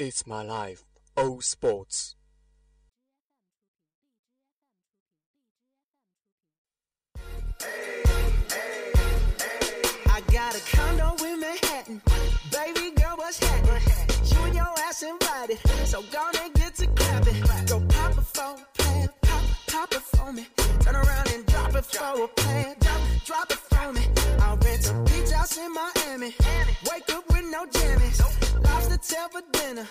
life, all sports. I got a condo in Manhattan. Baby girl, what's happening? You and your ass invited. So gonna get to clapping. Go pop a plan. Pop, pop it for me. Turn around and drop it for a plan. Drop, drop it for me. I'll rent a beach house in Miami. Wake up with no jammies. Lobster tail for dinner.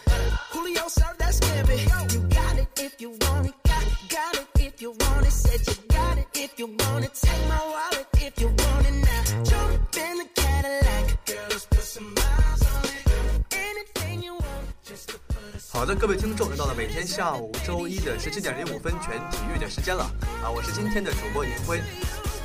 Julio served that scampi. You got it if you want it. Got, got it if you want it. Said you got it if you want it. Take my wallet if you want it 好的，各位听众，又到了每天下午周一的十七点零五分全体育的时间了啊！我是今天的主播银辉。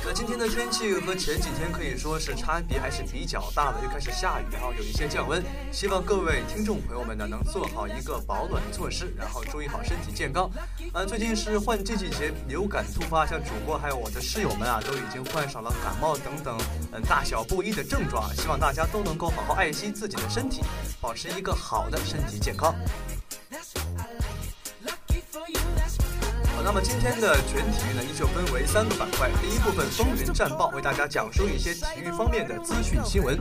那今天的天气和前几天可以说是差别还是比较大的，又开始下雨，然后有一些降温。希望各位听众朋友们呢能做好一个保暖措施，然后注意好身体健康。啊，最近是换季季节，流感突发，像主播还有我的室友们啊，都已经患上了感冒等等嗯大小不一的症状。希望大家都能够好好爱惜自己的身体，保持一个好的身体健康。那么今天的全体育呢，依旧分为三个板块。第一部分风云战报，为大家讲述一些体育方面的资讯新闻；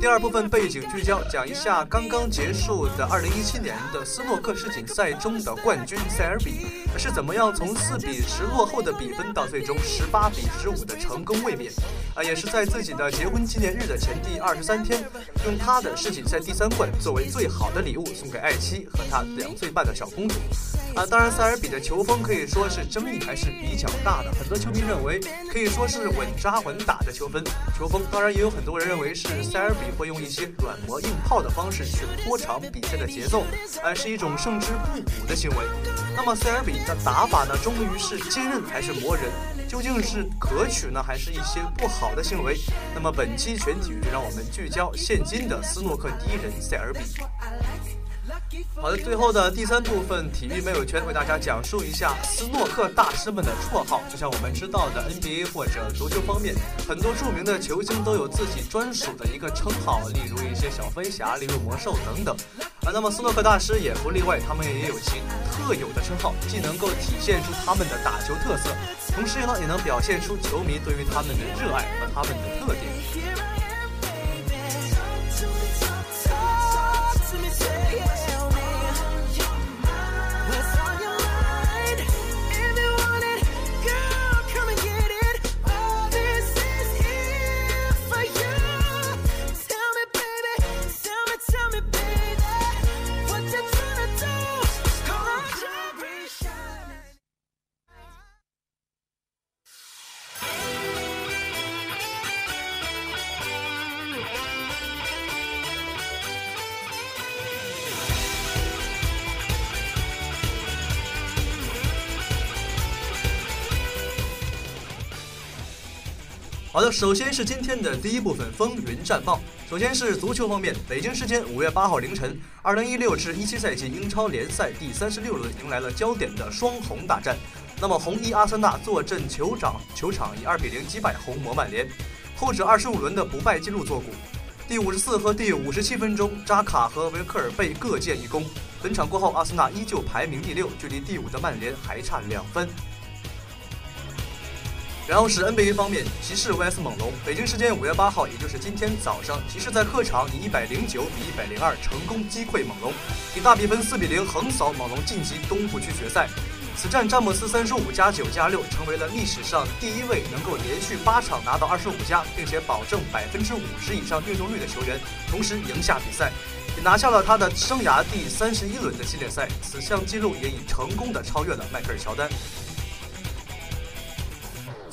第二部分背景聚焦，讲一下刚刚结束的2017年的斯诺克世锦赛中的冠军塞尔比是怎么样从4比10落后的比分到最终18比15的成功卫冕。啊，也是在自己的结婚纪念日的前第二十三天，用他的世锦赛第三冠作为最好的礼物送给爱妻和他两岁半的小公主。啊，当然，塞尔比的球风可以说是争议还是比较大的，很多球迷认为可以说是稳扎稳打的球风。球风，当然也有很多人认为是塞尔比会用一些软磨硬泡的方式去拖长比赛的节奏，啊，是一种胜之不武的行为。那么塞尔比的打法呢，终于是坚韧还是磨人？究竟是可取呢，还是一些不好的行为？那么本期全体育让我们聚焦现今的斯诺克第一人塞尔比。好的，最后的第三部分体育没有圈为大家讲述一下斯诺克大师们的绰号。就像我们知道的 NBA 或者足球方面，很多著名的球星都有自己专属的一个称号，例如一些小飞侠、例如魔兽等等。啊，那么斯诺克大师也不例外，他们也有其特有的称号，既能够体现出他们的打球特色，同时呢也能表现出球迷对于他们的热爱和他们的特点。好的，首先是今天的第一部分风云战报。首先是足球方面，北京时间五月八号凌晨，二零一六至一七赛季英超联赛第三十六轮迎来了焦点的双红大战。那么红衣阿森纳坐镇酋长球场，以二比零击败红魔曼联，后者二十五轮的不败纪录作古。第五十四和第五十七分钟，扎卡和维克尔贝各建一功。本场过后，阿森纳依旧排名第六，距离第五的曼联还差两分。然后是 NBA 方面，骑士 vs 猛龙。北京时间五月八号，也就是今天早上，骑士在客场以一百零九比一百零二成功击溃猛龙，以大比分四比零横扫猛龙，晋级东部区决赛。此战，詹姆斯三十五加九加六，成为了历史上第一位能够连续八场拿到二十五加，并且保证百分之五十以上命中率的球员，同时赢下比赛，也拿下了他的生涯第三十一轮的系列赛。此项纪录也已成功的超越了迈克尔乔丹。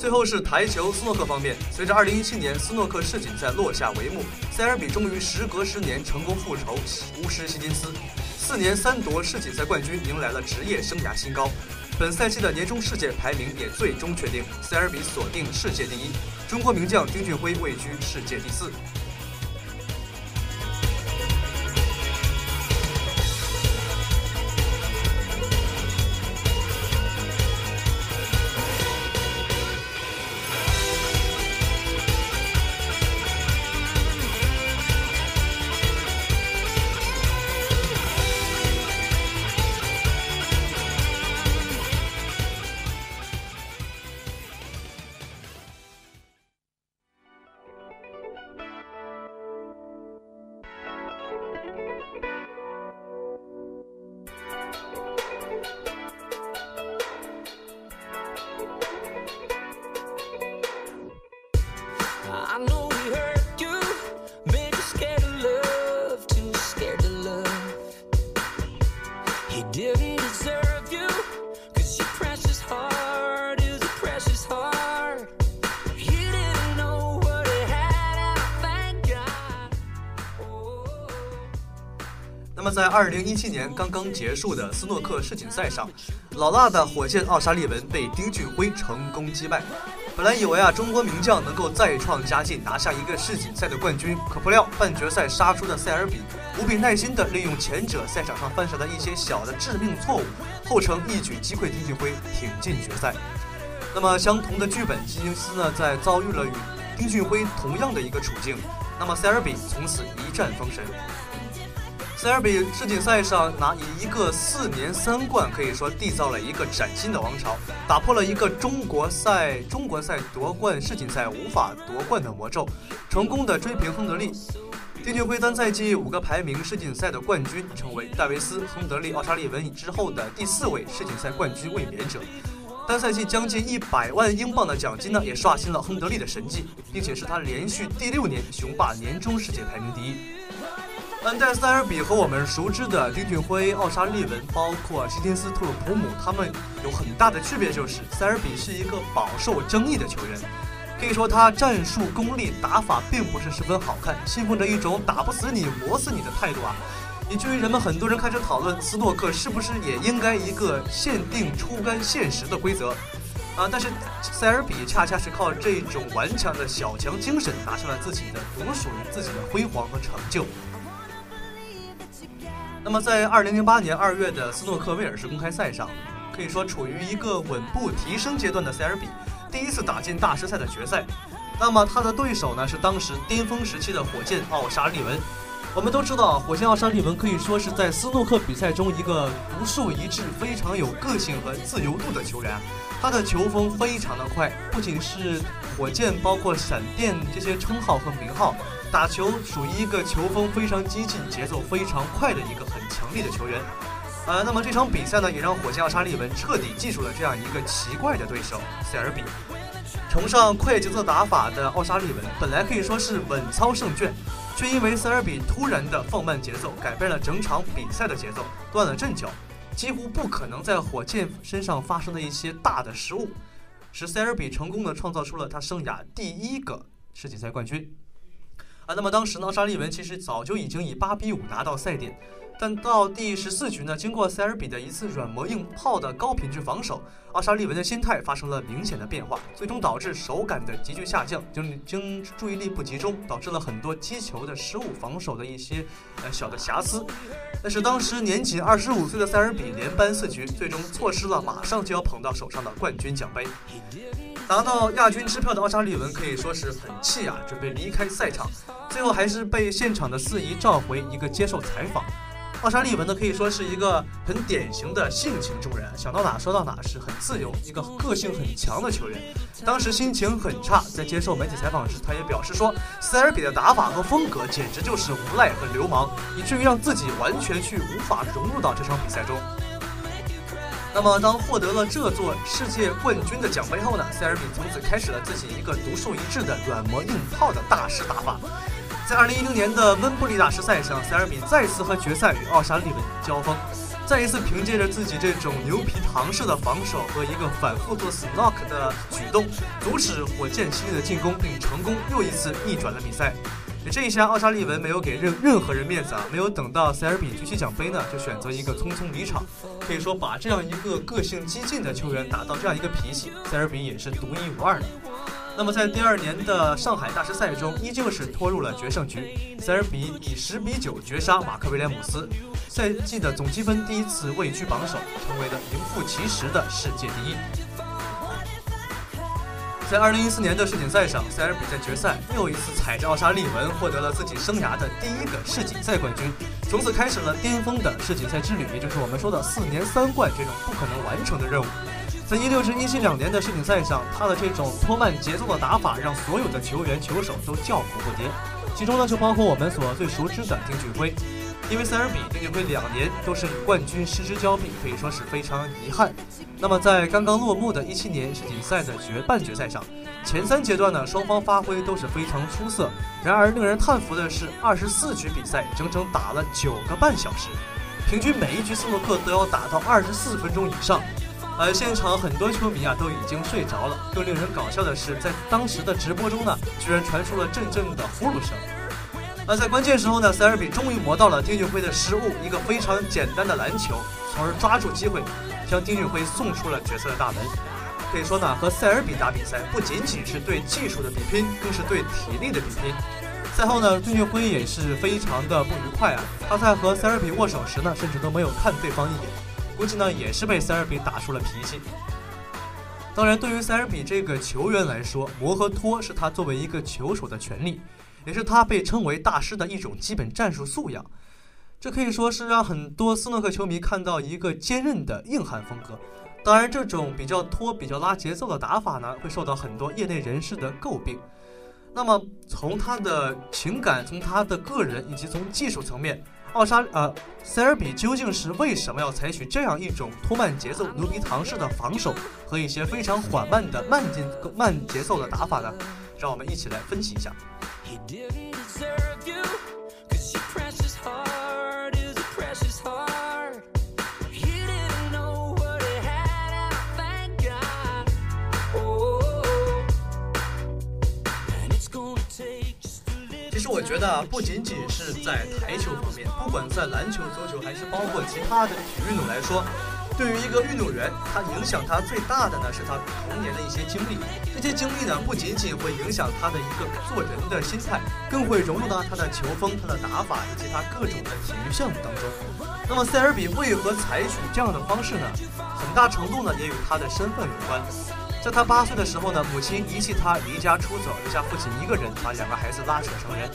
最后是台球斯诺克方面，随着2017年斯诺克世锦赛落下帷幕，塞尔比终于时隔十年成功复仇，巫师希金斯，四年三夺世锦赛冠军，迎来了职业生涯新高。本赛季的年终世界排名也最终确定，塞尔比锁定世界第一，中国名将丁俊晖位居世界第四。在二零一七年刚刚结束的斯诺克世锦赛上，老辣的火箭奥沙利文被丁俊晖成功击败。本来以为啊，中国名将能够再创佳绩，拿下一个世锦赛的冠军，可不料半决赛杀出的塞尔比无比耐心地利用前者赛场上犯下的一些小的致命错误，后程一举击溃丁俊晖，挺进决赛。那么，相同的剧本，希金斯呢，在遭遇了与丁俊晖同样的一个处境，那么塞尔比从此一战封神。塞尔比世锦赛上拿以一个四年三冠，可以说缔造了一个崭新的王朝，打破了一个中国赛中国赛夺冠世锦赛无法夺冠的魔咒，成功的追平亨德利。丁俊晖单赛季五个排名世锦赛的冠军，成为戴维斯、亨德利、奥沙利文之后的第四位世锦赛冠军卫冕者。单赛季将近一百万英镑的奖金呢，也刷新了亨德利的神迹，并且是他连续第六年雄霸年终世界排名第一。但在塞尔比和我们熟知的丁俊晖、奥沙利文，包括希金斯、特鲁普姆，他们有很大的区别，就是塞尔比是一个饱受争议的球员。可以说他战术功力、打法并不是十分好看，信奉着一种打不死你、磨死你的态度啊，以至于人们很多人开始讨论斯诺克是不是也应该一个限定出杆限时的规则啊？但是塞尔比恰恰是靠这种顽强的小强精神，拿下了自己的独属于自己的辉煌和成就。那么，在二零零八年二月的斯诺克威尔士公开赛上，可以说处于一个稳步提升阶段的塞尔比，第一次打进大师赛的决赛。那么他的对手呢，是当时巅峰时期的火箭奥沙利文。我们都知道，火箭奥沙利文可以说是在斯诺克比赛中一个独树一帜、非常有个性和自由度的球员。他的球风非常的快，不仅是火箭，包括闪电这些称号和名号。打球属于一个球风非常激进、节奏非常快的一个很强力的球员，呃，那么这场比赛呢，也让火箭奥沙利文彻底记住了这样一个奇怪的对手塞尔比。崇尚快节奏打法的奥沙利文本来可以说是稳操胜券，却因为塞尔比突然的放慢节奏，改变了整场比赛的节奏，断了阵脚，几乎不可能在火箭身上发生的一些大的失误，使塞尔比成功的创造出了他生涯第一个世锦赛冠军。啊，那么当时呢，沙利文其实早就已经以八比五拿到赛点，但到第十四局呢，经过塞尔比的一次软磨硬泡的高品质防守，奥沙利文的心态发生了明显的变化，最终导致手感的急剧下降，精精注意力不集中，导致了很多击球的失误，防守的一些呃小的瑕疵。但是当时年仅二十五岁的塞尔比连扳四局，最终错失了马上就要捧到手上的冠军奖杯。拿到亚军支票的奥沙利文可以说是很气啊，准备离开赛场，最后还是被现场的司仪召回一个接受采访。奥沙利文呢可以说是一个很典型的性情中人，想到哪说到哪，是很自由，一个个性很强的球员。当时心情很差，在接受媒体采访时，他也表示说，塞尔比的打法和风格简直就是无赖和流氓，以至于让自己完全去无法融入到这场比赛中。那么，当获得了这座世界冠军的奖杯后呢？塞尔比从此开始了自己一个独树一帜的软磨硬泡的大师打法。在2010年的温布利大师赛上，塞尔比再次和决赛与奥沙利文交锋。再一次凭借着自己这种牛皮糖式的防守和一个反复做 snock 的举动，阻止火箭犀利的进攻，并成功又一次逆转了比赛。这一下，奥沙利文没有给任任何人面子啊！没有等到塞尔比举起奖杯呢，就选择一个匆匆离场。可以说，把这样一个个性激进的球员打到这样一个脾气，塞尔比也是独一无二的。那么，在第二年的上海大师赛中，依旧是拖入了决胜局。塞尔比以十比九绝杀马克威廉姆斯，赛季的总积分第一次位居榜首，成为了名副其实的世界第一。在二零一四年的世锦赛上，塞尔比在决赛又一次踩着奥沙利文获得了自己生涯的第一个世锦赛冠军，从此开始了巅峰的世锦赛之旅，也就是我们说的四年三冠这种不可能完成的任务。在一六至一七两年的世锦赛上，他的这种拖慢节奏的打法让所有的球员球手都叫苦不迭，其中呢就包括我们所最熟知的丁俊晖。因为塞尔比丁俊晖两年都是冠军失之交臂，可以说是非常遗憾。那么在刚刚落幕的一七年世锦赛的决半决赛上，前三阶段呢双方发挥都是非常出色。然而令人叹服的是，二十四局比赛整整打了九个半小时，平均每一局斯诺克都要打到二十四分钟以上。而现场很多球迷啊都已经睡着了。更令人搞笑的是，在当时的直播中呢，居然传出了阵阵的呼噜声。而在关键时候呢，塞尔比终于磨到了丁俊晖的失误，一个非常简单的篮球，从而抓住机会，将丁俊晖送出了决赛的大门。可以说呢，和塞尔比打比赛不仅仅是对技术的比拼，更是对体力的比拼。赛后呢，丁俊晖也是非常的不愉快啊，他在和塞尔比握手时呢，甚至都没有看对方一眼，估计呢也是被塞尔比打出了脾气。当然，对于塞尔比这个球员来说，磨和拖是他作为一个球手的权利。也是他被称为大师的一种基本战术素养，这可以说是让很多斯诺克球迷看到一个坚韧的硬汉风格。当然，这种比较拖、比较拉节奏的打法呢，会受到很多业内人士的诟病。那么，从他的情感、从他的个人以及从技术层面，奥沙呃塞尔比究竟是为什么要采取这样一种拖慢节奏、牛皮糖式的防守和一些非常缓慢的慢进慢节奏的打法呢？让我们一起来分析一下。其实我觉得，不仅仅是在台球方面，不管在篮球、足球，还是包括其他的体育运动来说。对于一个运动员，他影响他最大的呢是他童年的一些经历。这些经历呢，不仅仅会影响他的一个做人的心态，更会融入到他的球风、他的打法以及他各种的体育项目当中。那么塞尔比为何采取这样的方式呢？很大程度呢也与他的身份有关。在他八岁的时候呢，母亲遗弃他离家出走，留下父亲一个人把两个孩子拉扯成人。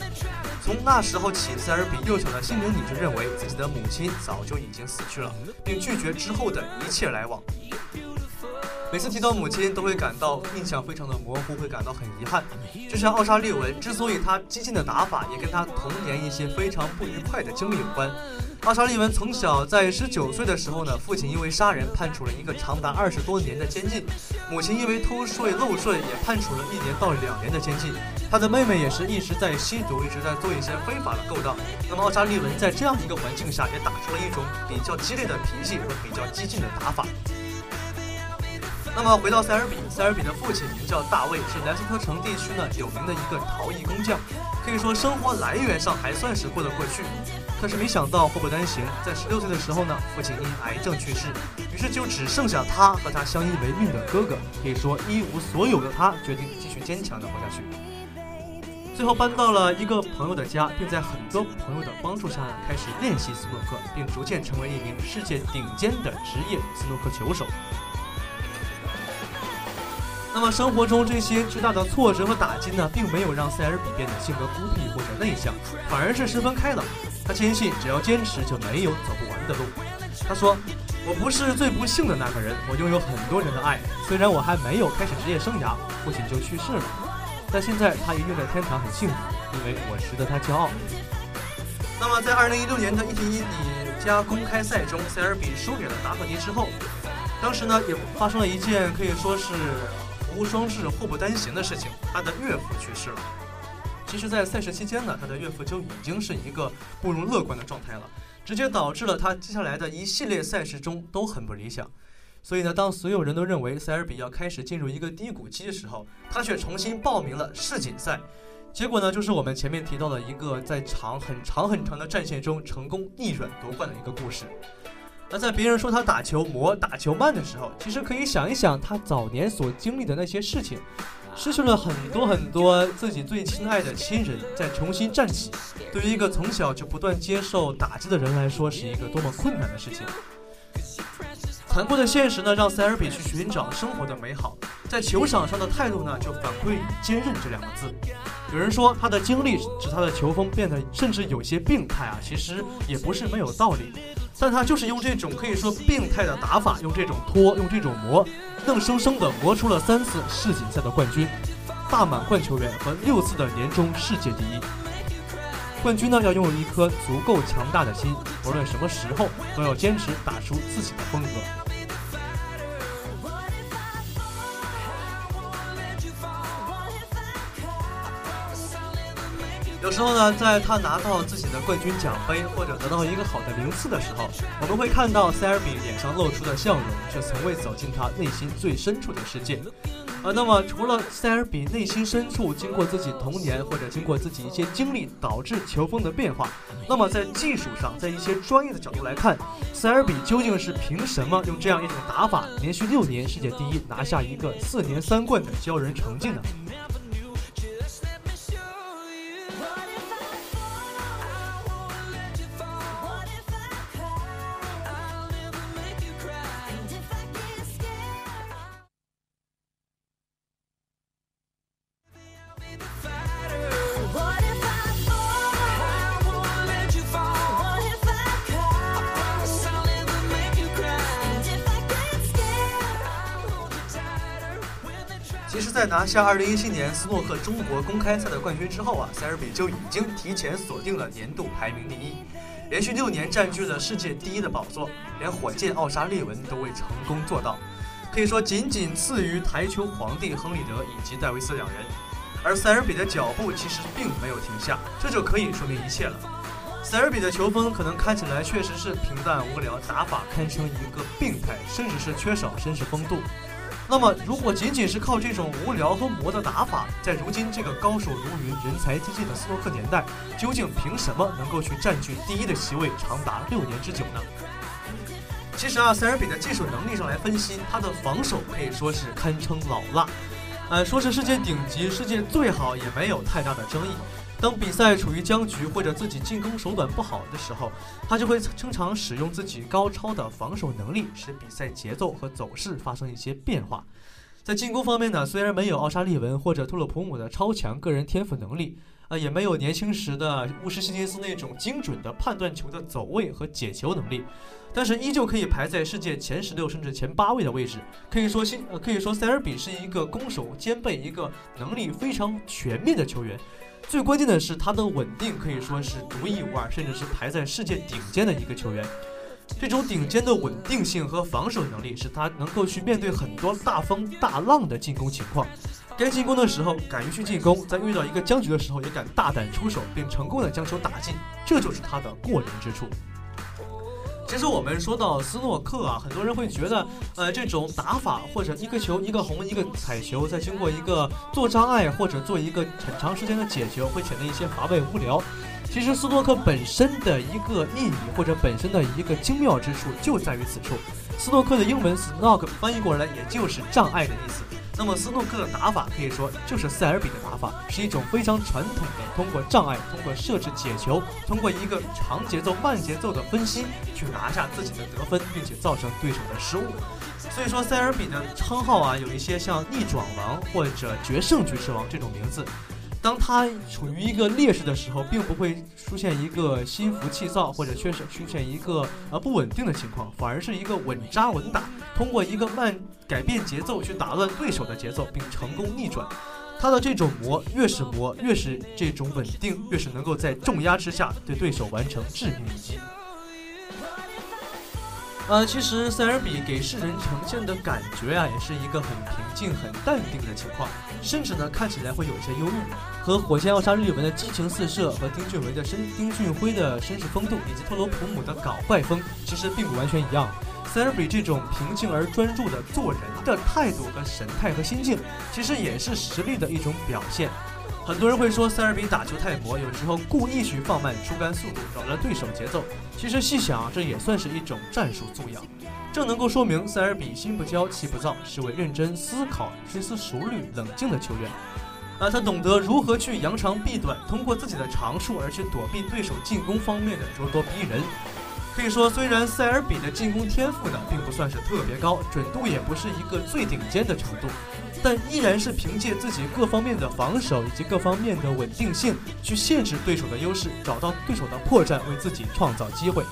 从那时候起，塞尔比幼小的心灵里就认为自己的母亲早就已经死去了，并拒绝之后的一切来往。每次提到母亲，都会感到印象非常的模糊，会感到很遗憾。就像奥沙利文之所以他激进的打法，也跟他童年一些非常不愉快的经历有关。奥沙利文从小在十九岁的时候呢，父亲因为杀人判处了一个长达二十多年的监禁，母亲因为偷税漏税也判处了一年到两年的监禁。他的妹妹也是一直在吸毒，一直在做一些非法的勾当。那么奥沙利文在这样一个环境下，也打出了一种比较激烈的脾气和比较激进的打法。那么回到塞尔比，塞尔比的父亲名叫大卫，是莱斯特城地区呢有名的一个陶艺工匠，可以说生活来源上还算是过得过去。可是没想到祸不单行，在十六岁的时候呢，父亲因癌症去世，于是就只剩下他和他相依为命的哥哥。可以说一无所有的他，决定继续坚强的活下去。最后搬到了一个朋友的家，并在很多朋友的帮助下，开始练习斯诺克，并逐渐成为一名世界顶尖的职业斯诺克球手。那么生活中这些巨大的挫折和打击呢，并没有让塞尔比变得性格孤僻或者内向，反而是十分开朗。他坚信，只要坚持，就没有走不完的路。他说：“我不是最不幸的那个人，我拥有很多人的爱。虽然我还没有开始职业生涯，父亲就去世了，但现在他一定在天堂很幸福，因为我值得他骄傲。”那么，在2016年的一比一底加公开赛中，塞尔比输给了达克迪之后，当时呢也发生了一件可以说是无双至、祸不单行的事情，他的岳父去世了。其实，在赛事期间呢，他的岳父就已经是一个不容乐观的状态了。直接导致了他接下来的一系列赛事中都很不理想。所以呢，当所有人都认为塞尔比要开始进入一个低谷期的时候，他却重新报名了世锦赛。结果呢，就是我们前面提到的一个在长很长很长的战线中成功逆转夺冠的一个故事。那在别人说他打球磨、打球慢的时候，其实可以想一想他早年所经历的那些事情，失去了很多很多自己最亲爱的亲人，再重新站起，对于一个从小就不断接受打击的人来说，是一个多么困难的事情。残酷的现实呢，让塞尔比去寻找生活的美好，在球场上的态度呢，就反馈坚韧这两个字。有人说他的经历使他的球风变得甚至有些病态啊，其实也不是没有道理。但他就是用这种可以说病态的打法，用这种拖，用这种磨，硬生生的磨出了三次世锦赛的冠军，大满贯球员和六次的年终世界第一。冠军呢，要拥有一颗足够强大的心，无论什么时候都要坚持打出自己的风格。时候呢，在他拿到自己的冠军奖杯或者得到一个好的名次的时候，我们会看到塞尔比脸上露出的笑容，却从未走进他内心最深处的世界。啊，那么除了塞尔比内心深处经过自己童年或者经过自己一些经历导致球风的变化，那么在技术上，在一些专业的角度来看，塞尔比究竟是凭什么用这样一种打法，连续六年世界第一，拿下一个四年三冠的骄人成绩呢？其实，在拿下2017年斯诺克中国公开赛的冠军之后啊，塞尔比就已经提前锁定了年度排名第一，连续六年占据了世界第一的宝座，连火箭奥沙利文都未成功做到，可以说仅仅次于台球皇帝亨利德以及戴维斯两人。而塞尔比的脚步其实并没有停下，这就可以说明一切了。塞尔比的球风可能看起来确实是平淡无聊，打法堪称一个病态，甚至是缺少绅士风度。那么，如果仅仅是靠这种无聊和磨的打法，在如今这个高手如云、人才济济的斯诺克年代，究竟凭什么能够去占据第一的席位长达六年之久呢？其实啊，塞尔比的技术能力上来分析，他的防守可以说是堪称老辣，呃，说是世界顶级、世界最好也没有太大的争议。当比赛处于僵局或者自己进攻手段不好的时候，他就会经常使用自己高超的防守能力，使比赛节奏和走势发生一些变化。在进攻方面呢，虽然没有奥沙利文或者特洛普姆的超强个人天赋能力，啊，也没有年轻时的乌什希金斯那种精准的判断球的走位和解球能力，但是依旧可以排在世界前十六甚至前八位的位置。可以说，新呃，可以说塞尔比是一个攻守兼备、一个能力非常全面的球员。最关键的是，他的稳定可以说是独一无二，甚至是排在世界顶尖的一个球员。这种顶尖的稳定性和防守能力，使他能够去面对很多大风大浪的进攻情况。该进攻的时候敢于去进攻，在遇到一个僵局的时候也敢大胆出手，并成功的将球打进，这就是他的过人之处。其实我们说到斯诺克啊，很多人会觉得，呃，这种打法或者一个球一个红一个彩球，再经过一个做障碍或者做一个很长时间的解球，会显得一些乏味无聊。其实斯诺克本身的一个意义或者本身的一个精妙之处就在于此处。斯诺克的英文 “snog” 翻译过来也就是障碍的意思。那么斯诺克的打法可以说就是塞尔比的打法，是一种非常传统的通过障碍、通过设置解球、通过一个长节奏、慢节奏的分析去拿下自己的得分，并且造成对手的失误。所以说塞尔比的称号啊，有一些像逆转王或者决胜局之王这种名字。当他处于一个劣势的时候，并不会出现一个心浮气躁或者缺少出现一个呃不稳定的情况，反而是一个稳扎稳打，通过一个慢改变节奏去打乱对手的节奏，并成功逆转。他的这种磨越是磨，越是这种稳定，越是能够在重压之下对对手完成致命一击。呃，其实塞尔比给世人呈现的感觉啊，也是一个很平静、很淡定的情况，甚至呢看起来会有一些忧郁。和火箭奥沙利文的激情四射，和丁俊晖的绅丁俊晖的绅士风度，以及特罗普姆的搞怪风，其实并不完全一样。塞尔比这种平静而专注的做人的态度和神态和心境，其实也是实力的一种表现。很多人会说塞尔比打球太磨，有时候故意去放慢出杆速度，扰乱对手节奏。其实细想，这也算是一种战术素养，这能够说明塞尔比心不骄气不躁，是位认真思考、深思熟虑、冷静的球员。啊，他懂得如何去扬长避短，通过自己的长处而去躲避对手进攻方面的咄咄逼人。可以说，虽然塞尔比的进攻天赋呢，并不算是特别高，准度也不是一个最顶尖的程度。但依然是凭借自己各方面的防守以及各方面的稳定性，去限制对手的优势，找到对手的破绽，为自己创造机会。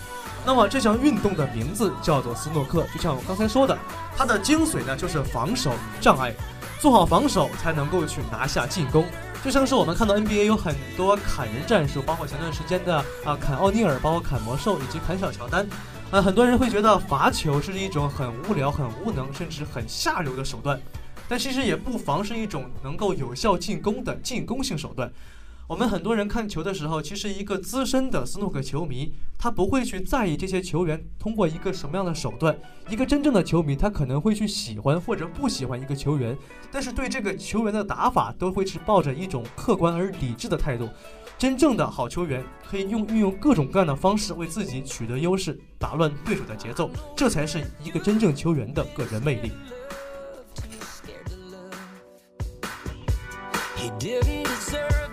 那么这项运动的名字叫做斯诺克，就像我刚才说的，它的精髓呢就是防守障碍，做好防守才能够去拿下进攻。就像是我们看到 NBA 有很多砍人战术，包括前段时间的啊砍奥尼尔，包括砍魔兽以及砍小乔丹。啊，很多人会觉得罚球是一种很无聊、很无能，甚至很下流的手段。但其实也不妨是一种能够有效进攻的进攻性手段。我们很多人看球的时候，其实一个资深的斯诺克球迷，他不会去在意这些球员通过一个什么样的手段。一个真正的球迷，他可能会去喜欢或者不喜欢一个球员，但是对这个球员的打法都会是抱着一种客观而理智的态度。真正的好球员可以用运用各种各样的方式为自己取得优势，打乱对手的节奏，这才是一个真正球员的个人魅力。Didn't deserve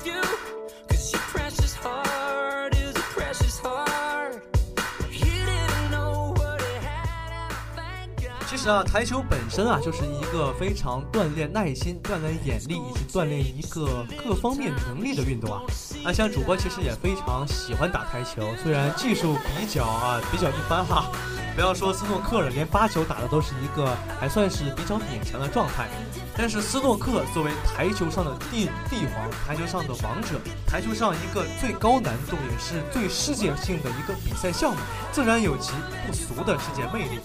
实啊，台球本身啊，就是一个非常锻炼耐心、锻炼眼力以及锻炼一个各方面能力的运动啊。啊，像主播其实也非常喜欢打台球，虽然技术比较啊比较一般哈。不要说斯诺克了，连八球打的都是一个还算是比较勉强的状态。但是斯诺克作为台球上的帝帝皇，台球上的王者，台球上一个最高难度也是最世界性的一个比赛项目，自然有其不俗的世界魅力。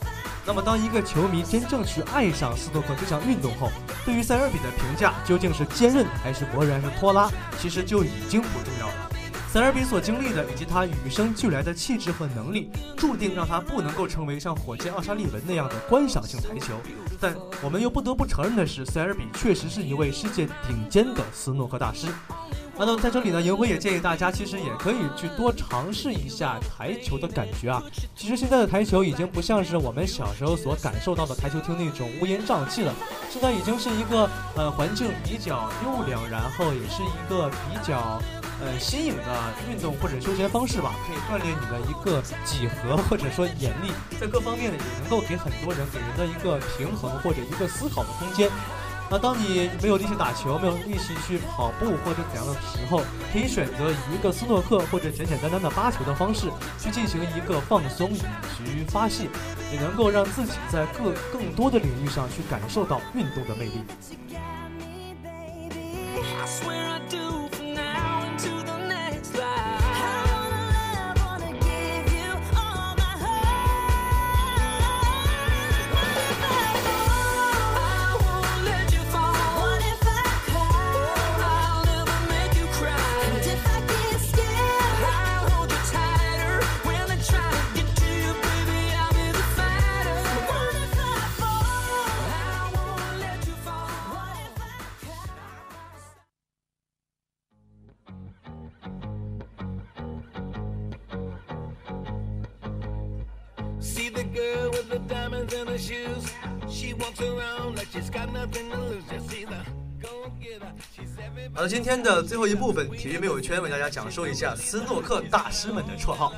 那么，当一个球迷真正去爱上斯诺克这项运动后，对于塞尔比的评价究竟是坚韧还是磨人还是拖拉，其实就已经不重要了。塞尔比所经历的，以及他与生俱来的气质和能力，注定让他不能够成为像火箭奥沙利文那样的观赏性台球。但我们又不得不承认的是，塞尔比确实是一位世界顶尖的斯诺克大师。那么在这里呢，银辉也建议大家，其实也可以去多尝试一下台球的感觉啊。其实现在的台球已经不像是我们小时候所感受到的台球厅那种乌烟瘴气了，现在已经是一个呃环境比较优良，然后也是一个比较。呃，新颖的运动或者休闲方式吧，可以锻炼你的一个几何或者说眼力，在各方面呢，也能够给很多人给人的一个平衡或者一个思考的空间。那当你没有力气打球，没有力气去跑步或者怎样的时候，可以选择以一个斯诺克或者简简单单的发球的方式去进行一个放松以及发泄，也能够让自己在各更多的领域上去感受到运动的魅力。好了，今天的最后一部分体育没有圈，为大家讲述一下斯诺克大师们的绰号。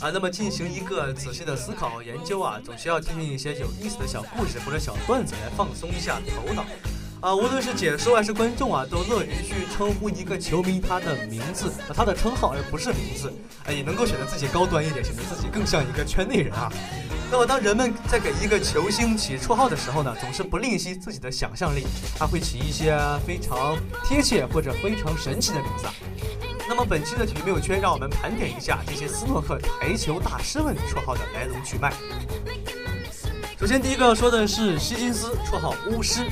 啊。那么进行一个仔细的思考研究啊，总需要听听一些有意思的小故事或者小段子来放松一下头脑。啊。无论是解说还是观众啊，都乐于去称呼一个球迷他的名字，他的称号而不是名字，哎，也能够显得自己高端一点，显得自己更像一个圈内人啊。那么，当人们在给一个球星起绰号的时候呢，总是不吝惜自己的想象力，他会起一些非常贴切或者非常神奇的名字。那么，本期的体育没有圈，让我们盘点一下这些斯诺克台球大师们绰号的来龙去脉。首先第一个要说的是希金斯，绰号巫师。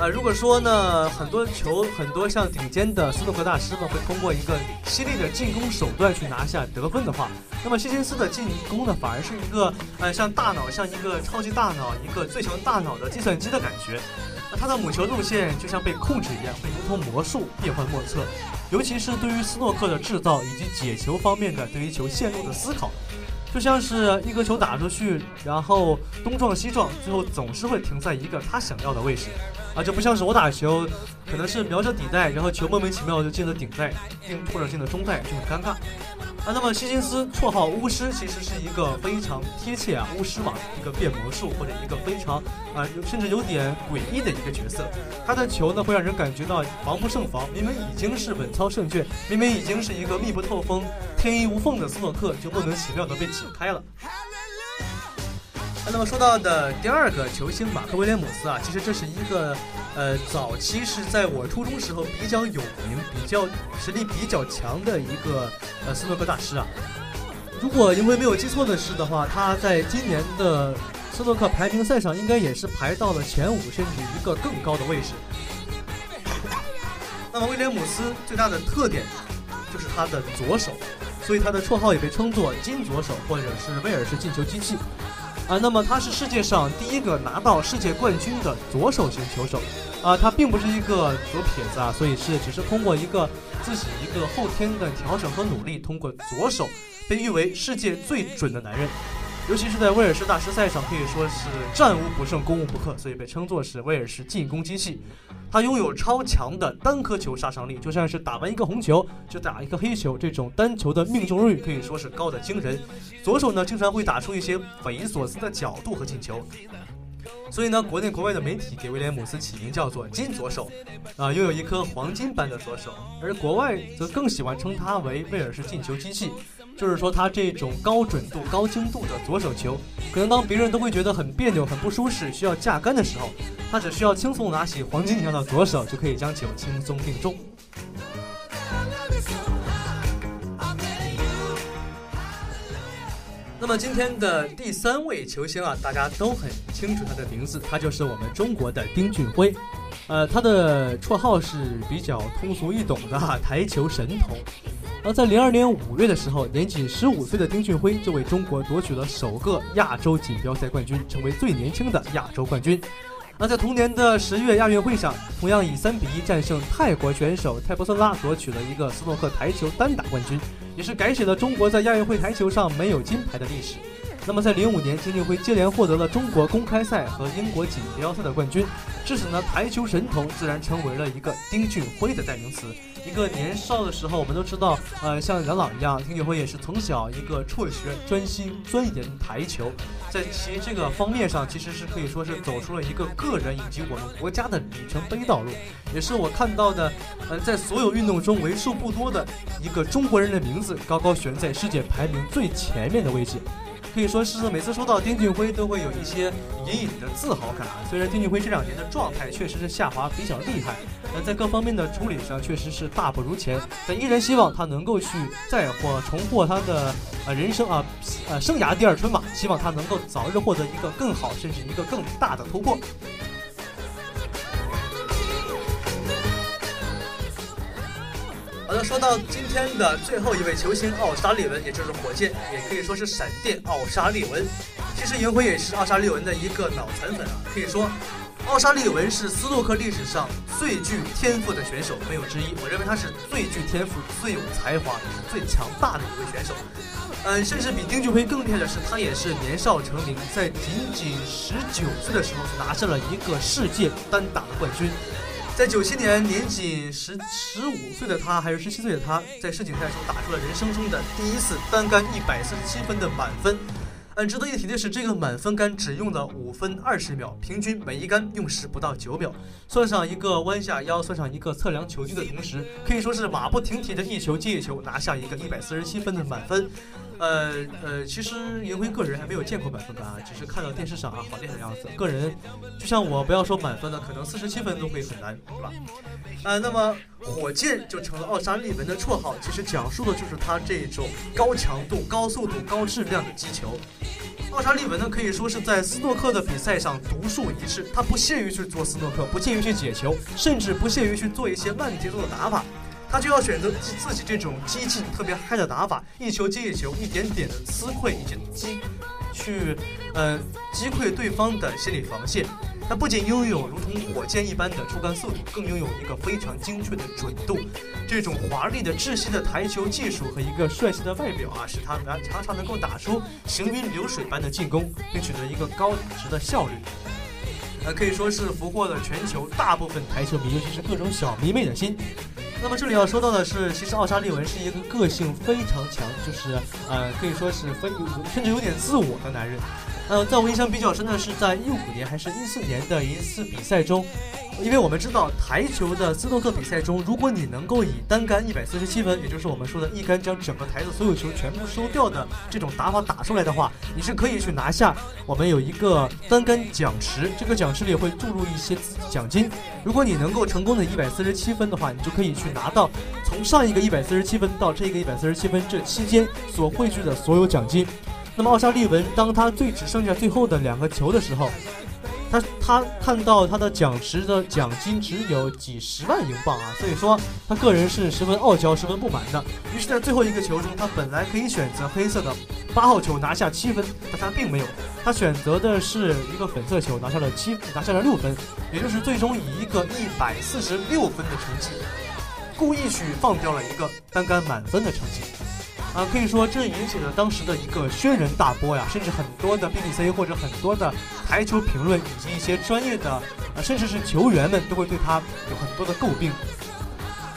呃，如果说呢，很多球，很多像顶尖的斯诺克大师们会通过一个犀利的进攻手段去拿下得分的话，那么希金斯的进攻呢，反而是一个呃，像大脑，像一个超级大脑，一个最强大脑的计算机的感觉。那他的母球路线就像被控制一样，会如同魔术变幻莫测。尤其是对于斯诺克的制造以及解球方面的对于球线路的思考。就像是一颗球打出去，然后东撞西撞，最后总是会停在一个他想要的位置，啊，这不像是我打球，可能是瞄着底袋，然后球莫名其妙就进了顶袋，或者进了中袋，就很尴尬。啊，那么希金斯绰号巫师，其实是一个非常贴切啊，巫师嘛，一个变魔术或者一个非常啊，甚至有点诡异的一个角色。他的球呢，会让人感觉到防不胜防。明明已经是稳操胜券，明明已经是一个密不透风、天衣无缝的斯诺克，就莫名其妙的被解开了。那么说到的第二个球星马克威廉姆斯啊，其实这是一个，呃，早期是在我初中时候比较有名、比较实力比较强的一个呃斯诺克大师啊。如果因为没有记错的是的话，他在今年的斯诺克排名赛上应该也是排到了前五，甚至一个更高的位置。那么威廉姆斯最大的特点就是他的左手，所以他的绰号也被称作“金左手”或者是“威尔士进球机器”。啊，那么他是世界上第一个拿到世界冠军的左手型球手，啊，他并不是一个左撇子啊，所以是只是通过一个自己一个后天的调整和努力，通过左手被誉为世界最准的男人，尤其是在威尔士大师赛上可以说是战无不胜，攻无不克，所以被称作是威尔士进攻机器。他拥有超强的单颗球杀伤力，就像是打完一个红球就打一个黑球，这种单球的命中率可以说是高的惊人。左手呢，经常会打出一些匪夷所思的角度和进球。所以呢，国内国外的媒体给威廉姆斯起名叫做“金左手”，啊，拥有一颗黄金般的左手，而国外则更喜欢称他为威尔士进球机器。就是说，他这种高准度、高精度的左手球，可能当别人都会觉得很别扭、很不舒适、需要架杆的时候，他只需要轻松拿起黄金一样的左手，就可以将球轻松命中。那么今天的第三位球星啊，大家都很清楚他的名字，他就是我们中国的丁俊晖。呃，他的绰号是比较通俗易懂的台球神童。而在零二年五月的时候，年仅十五岁的丁俊晖就为中国夺取了首个亚洲锦标赛冠军，成为最年轻的亚洲冠军。那在同年的十月亚运会上，同样以三比一战胜泰国选手泰波森拉，夺取了一个斯诺克台球单打冠军，也是改写了中国在亚运会台球上没有金牌的历史。那么在零五年，丁俊晖接连获得了中国公开赛和英国锦标赛的冠军，至此呢，台球神童自然成为了一个丁俊晖的代名词。一个年少的时候，我们都知道，呃，像杨朗一样，丁俊晖也是从小一个辍学，专心钻研台球，在其这个方面上，其实是可以说是走出了一个个人以及我们国家的里程碑道路，也是我看到的，呃，在所有运动中为数不多的一个中国人的名字高高悬在世界排名最前面的位置。可以说是每次说到丁俊晖，都会有一些隐隐的自豪感啊。虽然丁俊晖这两年的状态确实是下滑比较厉害，但在各方面的处理上确实是大不如前。但依然希望他能够去再获重获他的呃人生啊呃生涯第二春嘛。希望他能够早日获得一个更好，甚至一个更大的突破。的，说到今天的最后一位球星奥沙利文，也就是火箭，也可以说是闪电奥沙利文。其实银辉也是奥沙利文的一个脑残粉啊。可以说，奥沙利文是斯诺克历史上最具天赋的选手，没有之一。我认为他是最具天赋、最有才华、最强大的一位选手。嗯，甚至比丁俊晖更厉害的是，他也是年少成名，在仅仅十九岁的时候拿下了一个世界单打的冠军。在九七年，年仅十十五岁的他，还是十七岁的他，在世锦赛中打出了人生中的第一次单杆一百四十七分的满分。嗯，值得一提的是，这个满分杆只用了五分二十秒，平均每一杆用时不到九秒。算上一个弯下腰，算上一个测量球距的同时，可以说是马不停蹄的一球接一球，拿下一个一百四十七分的满分。呃呃，其实银辉个人还没有见过满分杆啊，只是看到电视上啊好厉害的样子。个人就像我，不要说满分了，可能四十七分都会很难，是吧？呃，那么火箭就成了奥沙利文的绰号，其实讲述的就是他这种高强度、高速度、高质量的击球。奥沙利文呢，可以说是在斯诺克的比赛上独树一帜。他不屑于去做斯诺克，不屑于去解球，甚至不屑于去做一些慢节奏的打法。他就要选择自自己这种激进、特别嗨的打法，一球接一球，一点点的撕溃以及击，去，呃，击溃对方的心理防线。他不仅拥有如同火箭一般的出杆速度，更拥有一个非常精确的准度。这种华丽的窒息的台球技术和一个帅气的外表啊，使他常常常能够打出行云流水般的进攻，并取得一个高值的效率。可以说是俘获了全球大部分台球迷，尤其是各种小迷妹的心。那么这里要说到的是，其实奥沙利文是一个个性非常强，就是呃，可以说是非甚至有点自我的男人。呃，在我印象比较深的是，在一五年还是一四年的一次比赛中。因为我们知道台球的斯诺克比赛中，如果你能够以单杆一百四十七分，也就是我们说的一杆将整个台子所有球全部收掉的这种打法打出来的话，你是可以去拿下我们有一个单杆奖池，这个奖池里会注入一些奖金。如果你能够成功的一百四十七分的话，你就可以去拿到从上一个一百四十七分到这个一百四十七分这期间所汇聚的所有奖金。那么奥沙利文当他最只剩下最后的两个球的时候。他他看到他的奖池的奖金只有几十万英镑啊，所以说他个人是十分傲娇、十分不满的。于是，在最后一个球中，他本来可以选择黑色的八号球拿下七分，但他并没有，他选择的是一个粉色球拿下了七，拿下了六分，也就是最终以一个一百四十六分的成绩，故意去放掉了一个单杆满分的成绩。啊，可以说这引起了当时的一个轩然大波呀，甚至很多的 BBC 或者很多的台球评论以及一些专业的，啊，甚至是球员们都会对他有很多的诟病。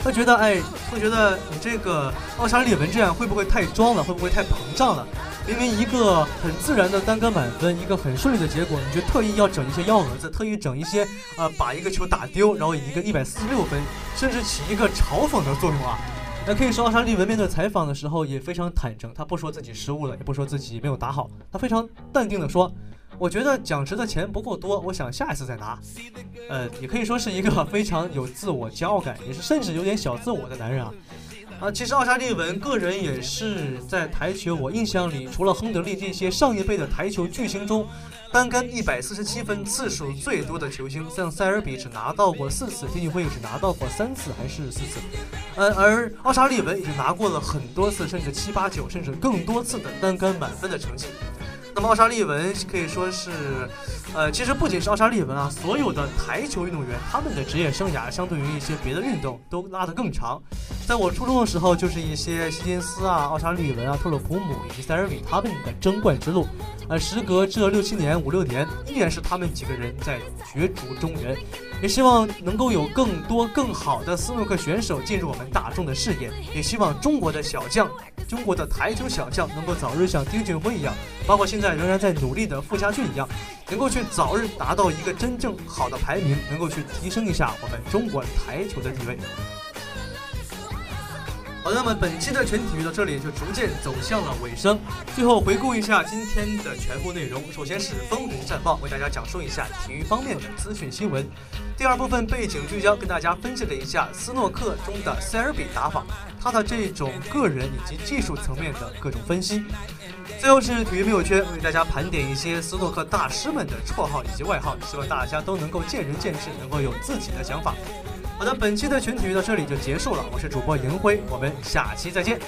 他觉得，哎，会觉得你这个奥沙利文这样会不会太装了？会不会太膨胀了？明明一个很自然的单杆满分，一个很顺利的结果，你就特意要整一些幺蛾子，特意整一些，呃，把一个球打丢，然后以一个一百四十六分，甚至起一个嘲讽的作用啊。那可以说，奥沙利文面对采访的时候也非常坦诚，他不说自己失误了，也不说自己没有打好，他非常淡定的说：“我觉得奖池的钱不够多，我想下一次再拿。”呃，也可以说是一个非常有自我骄傲感，也是甚至有点小自我的男人啊。啊，其实奥沙利文个人也是在台球我印象里，除了亨德利这些上一辈的台球巨星中。单杆一百四十七分次数最多的球星，像塞尔比只拿到过四次，丁俊晖也只拿到过三次还是四次，呃，而奥沙利文已经拿过了很多次，甚至七八九，甚至更多次的单杆满分的成绩。那么奥沙利文可以说是，呃，其实不仅是奥沙利文啊，所有的台球运动员，他们的职业生涯相对于一些别的运动都拉得更长。在我初中的时候，就是一些希金斯啊、奥沙利文啊、特鲁普姆以及塞尔比他们的争冠之路。呃，时隔这六七年、五六年，依然是他们几个人在角逐中原。也希望能够有更多更好的斯诺克选手进入我们大众的视野，也希望中国的小将，中国的台球小将能够早日像丁俊晖一样，包括现在仍然在努力的傅家俊一样，能够去早日达到一个真正好的排名，能够去提升一下我们中国台球的地位。好的，那么本期的全体育到这里就逐渐走向了尾声。最后回顾一下今天的全部内容，首先是风云战报，为大家讲述一下体育方面的资讯新闻。第二部分背景聚焦，跟大家分析了一下斯诺克中的塞尔比打法，他的这种个人以及技术层面的各种分析。最后是体育朋友圈，为大家盘点一些斯诺克大师们的绰号以及外号，希望大家都能够见仁见智，能够有自己的想法。好的，本期的群体到这里就结束了。我是主播银辉，我们下期再见。